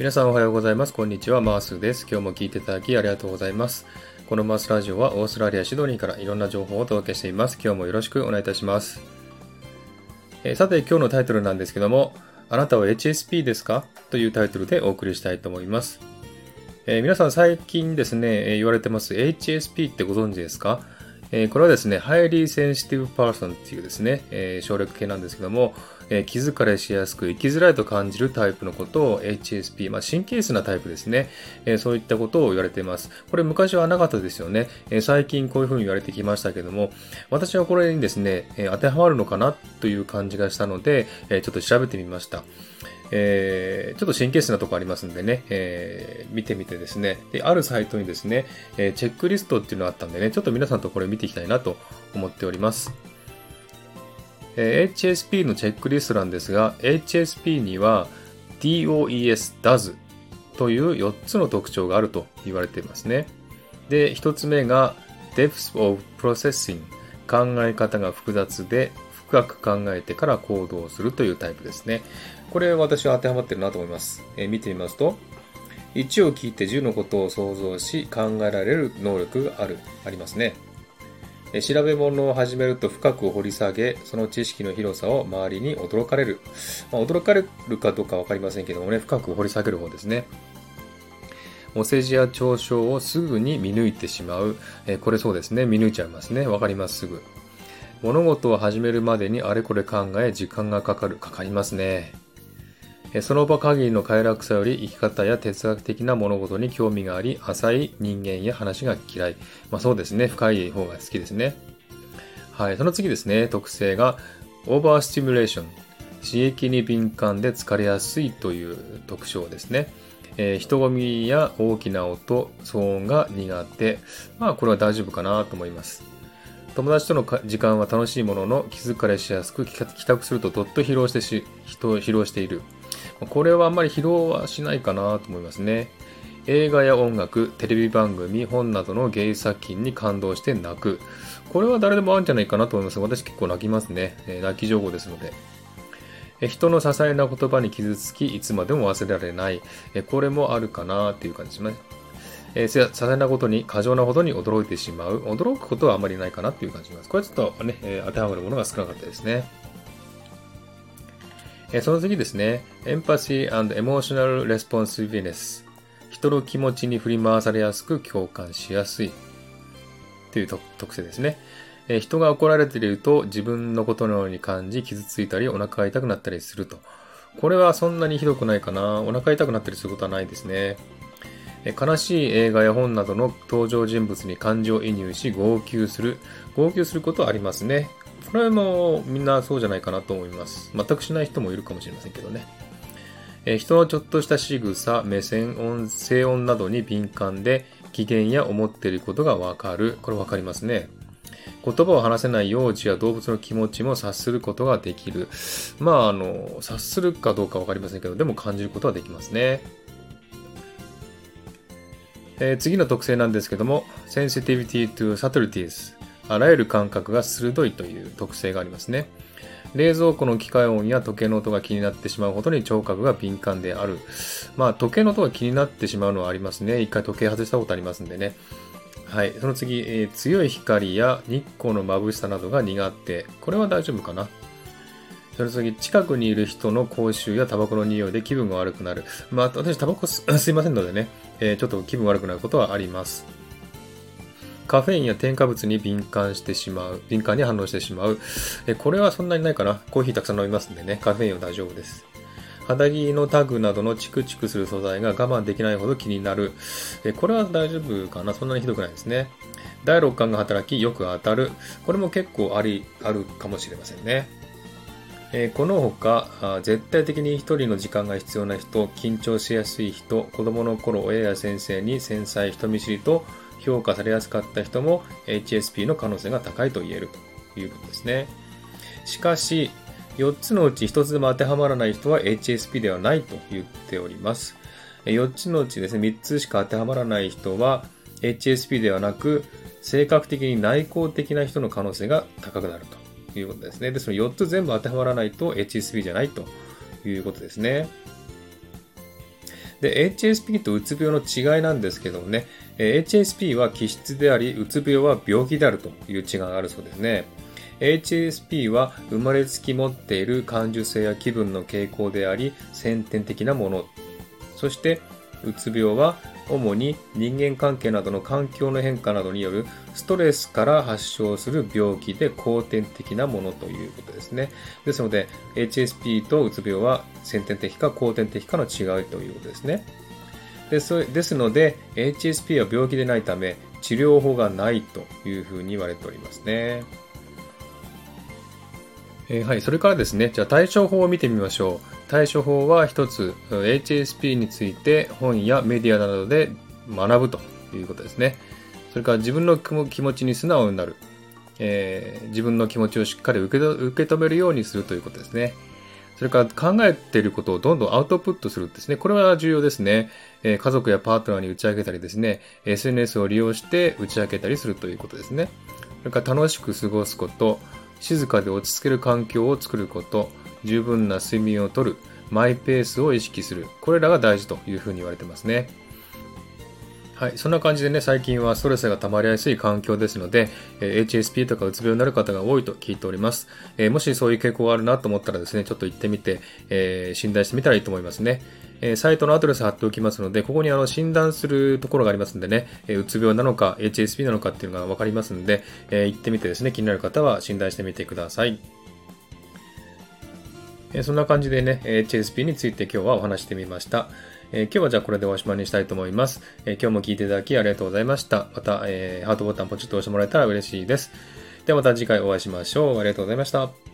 皆さんおはようございます。こんにちは。マースです。今日も聞いていただきありがとうございます。このマースラジオはオーストラリア・シドニーからいろんな情報をお届けしています。今日もよろしくお願いいたします。えー、さて、今日のタイトルなんですけども、あなたは HSP ですか？というタイトルでお送りしたいと思います。えー、皆さん最近ですね、え、言われてます HSP ってご存知ですか？え、これはですね、Highly Sensitive Person っていうですね、えー、省略形なんですけども、えー、気疲れしやすく生きづらいと感じるタイプのことを HSP、まあ、神経質なタイプですね、えー、そういったことを言われています。これ昔はなかったですよね、えー、最近こういうふうに言われてきましたけども、私はこれにですね、え当てはまるのかなという感じがしたので、えちょっと調べてみました。えー、ちょっと神経質なとこありますんでね、えー、見てみてですねで、あるサイトにですね、え、チェックリストっていうのがあったんでね、ちょっと皆さんとこれ見ていきたいなと思っております。え、HSP のチェックリストなんですが、HSP には DOES does という4つの特徴があると言われていますね。で、1つ目が Depth of Processing 考え方が複雑で深く考えてから行動するというタイプですね。これ私は当てはまってるなと思います。えー、見てみますと、1を聞いて10のことを想像し考えられる能力がある、ありますね。調べ物を始めると深く掘り下げ、その知識の広さを周りに驚かれる。まあ、驚かれるかどうかわかりませんけどもね、深く掘り下げる方ですね。お世辞や嘲笑をすぐに見抜いてしまう。えこれそうですね。見抜いちゃいますね。わかります、すぐ。物事を始めるまでにあれこれ考え、時間がかかる。かかりますね。その場限りの快楽さより生き方や哲学的な物事に興味があり、浅い人間や話が嫌い。まあそうですね。深い方が好きですね。はい。その次ですね。特性が、オーバースティミュレーション。刺激に敏感で疲れやすいという特徴ですね。えー、人混みや大きな音、騒音が苦手。まあこれは大丈夫かなと思います。友達との時間は楽しいものの気疲れしやすく帰宅するとどっと疲労してし、人疲労している。これはあんまり疲労はしないかなと思いますね。映画や音楽、テレビ番組、本などの芸作品に感動して泣く。これは誰でもあるんじゃないかなと思います。私結構泣きますね。え泣き情報ですので。人の些細な言葉に傷つき、いつまでも忘れられない。これもあるかなっていう感じですね。えー、些細なことに過剰なほどに驚いてしまう。驚くことはあまりないかなっていう感じです。これちょっとね、えー、当てはまるものが少なかったですね。えその次ですね。Empathy and Emotional Responsiveness。人の気持ちに振り回されやすく共感しやすい。という特性ですね。え人が怒られていると自分のことのように感じ傷ついたりお腹が痛くなったりすると。これはそんなにひどくないかな。お腹痛くなったりすることはないですね。悲しい映画や本などの登場人物に感情移入し号泣する。号泣することはありますね。これもみんなそうじゃないかなと思います。全くしない人もいるかもしれませんけどね。え人のちょっとした仕草、目線、音、声音などに敏感で、機嫌や思っていることがわかる。これわかりますね。言葉を話せない幼児や動物の気持ちも察することができる。まあ、あの、察するかどうかわかりませんけど、でも感じることはできますね。えー、次の特性なんですけども、sensitivity to subtleties。あらゆる感覚が鋭いという特性がありますね。冷蔵庫の機械音や時計の音が気になってしまうほどに聴覚が敏感である。まあ、時計の音が気になってしまうのはありますね。一回時計外したことありますんでね。はい。その次、えー、強い光や日光の眩しさなどが苦手。これは大丈夫かな？その次、近くにいる人の口臭やタバコの匂いで気分が悪くなる。まあ、私タバコ すいませんのでね、えー、ちょっと気分悪くなることはあります。カフェインや添加物に敏感してしまう、敏感に反応してしまう。えこれはそんなにないかな。コーヒーたくさん飲みますんでね、カフェインは大丈夫です。肌着のタグなどのチクチクする素材が我慢できないほど気になる。えこれは大丈夫かなそんなにひどくないですね。第六感が働き、よく当たる。これも結構あり、あるかもしれませんね。えこの他、絶対的に一人の時間が必要な人、緊張しやすい人、子供の頃親や先生に繊細、人見知りと評価されやすかった人も HSP の可能性が高いと言えるということですね。しかし、4つのうち1つでも当てはまらない人は HSP ではないと言っております。4つのうちですね、3つしか当てはまらない人は HSP ではなく、性格的に内向的な人の可能性が高くなるということですね。ですの4つ全部当てはまらないと HSP じゃないということですね。で、HSP とうつ病の違いなんですけどもね、HSP は気質であり、うつ病は病気であるという違いがあるそうですね。HSP は生まれつき持っている感受性や気分の傾向であり、先天的なもの。そして、うつ病は主に人間関係などの環境の変化などによるストレスから発症する病気で後天的なものということですね。ですので、HSP とうつ病は先天的か後天的かの違いということですね。ですですので、HSP は病気でないため、治療法がないというふうに言われておりますね。えー、はい、それからですね、じゃあ対処法を見てみましょう。対処法は一つ、HSP について本やメディアなどで学ぶということですね。それから自分の気持ちに素直になる。えー、自分の気持ちをしっかり受け受け止めるようにするということですね。それから考えていることをどんどんアウトプットするですね。これは重要ですね。えー、家族やパートナーに打ち明けたりですね、SNS を利用して打ち明けたりするということですね。それから楽しく過ごすこと、静かで落ち着ける環境を作ること、十分な睡眠をとる、マイペースを意識する。これらが大事というふうに言われてますね。はい。そんな感じでね、最近はストレスが溜まりやすい環境ですので、えー、HSP とかうつ病になる方が多いと聞いております。えー、もしそういう傾向があるなと思ったらですね、ちょっと行ってみて、えー、診断してみたらいいと思いますね。えサイトのアドレス貼っておきますので、ここにあの診断するところがありますんでね、えうつ病なのか HSP なのかっていうのがわかりますんで、え行ってみてですね、気になる方は診断してみてください。えそんな感じでね、HSP について今日はお話してみました。えー、今日はじゃあこれでおしまいにしたいと思います。えー、今日も聞いていただきありがとうございました。また、えー、ハートボタンポチッと押してもらえたら嬉しいです。ではまた次回お会いしましょう。ありがとうございました。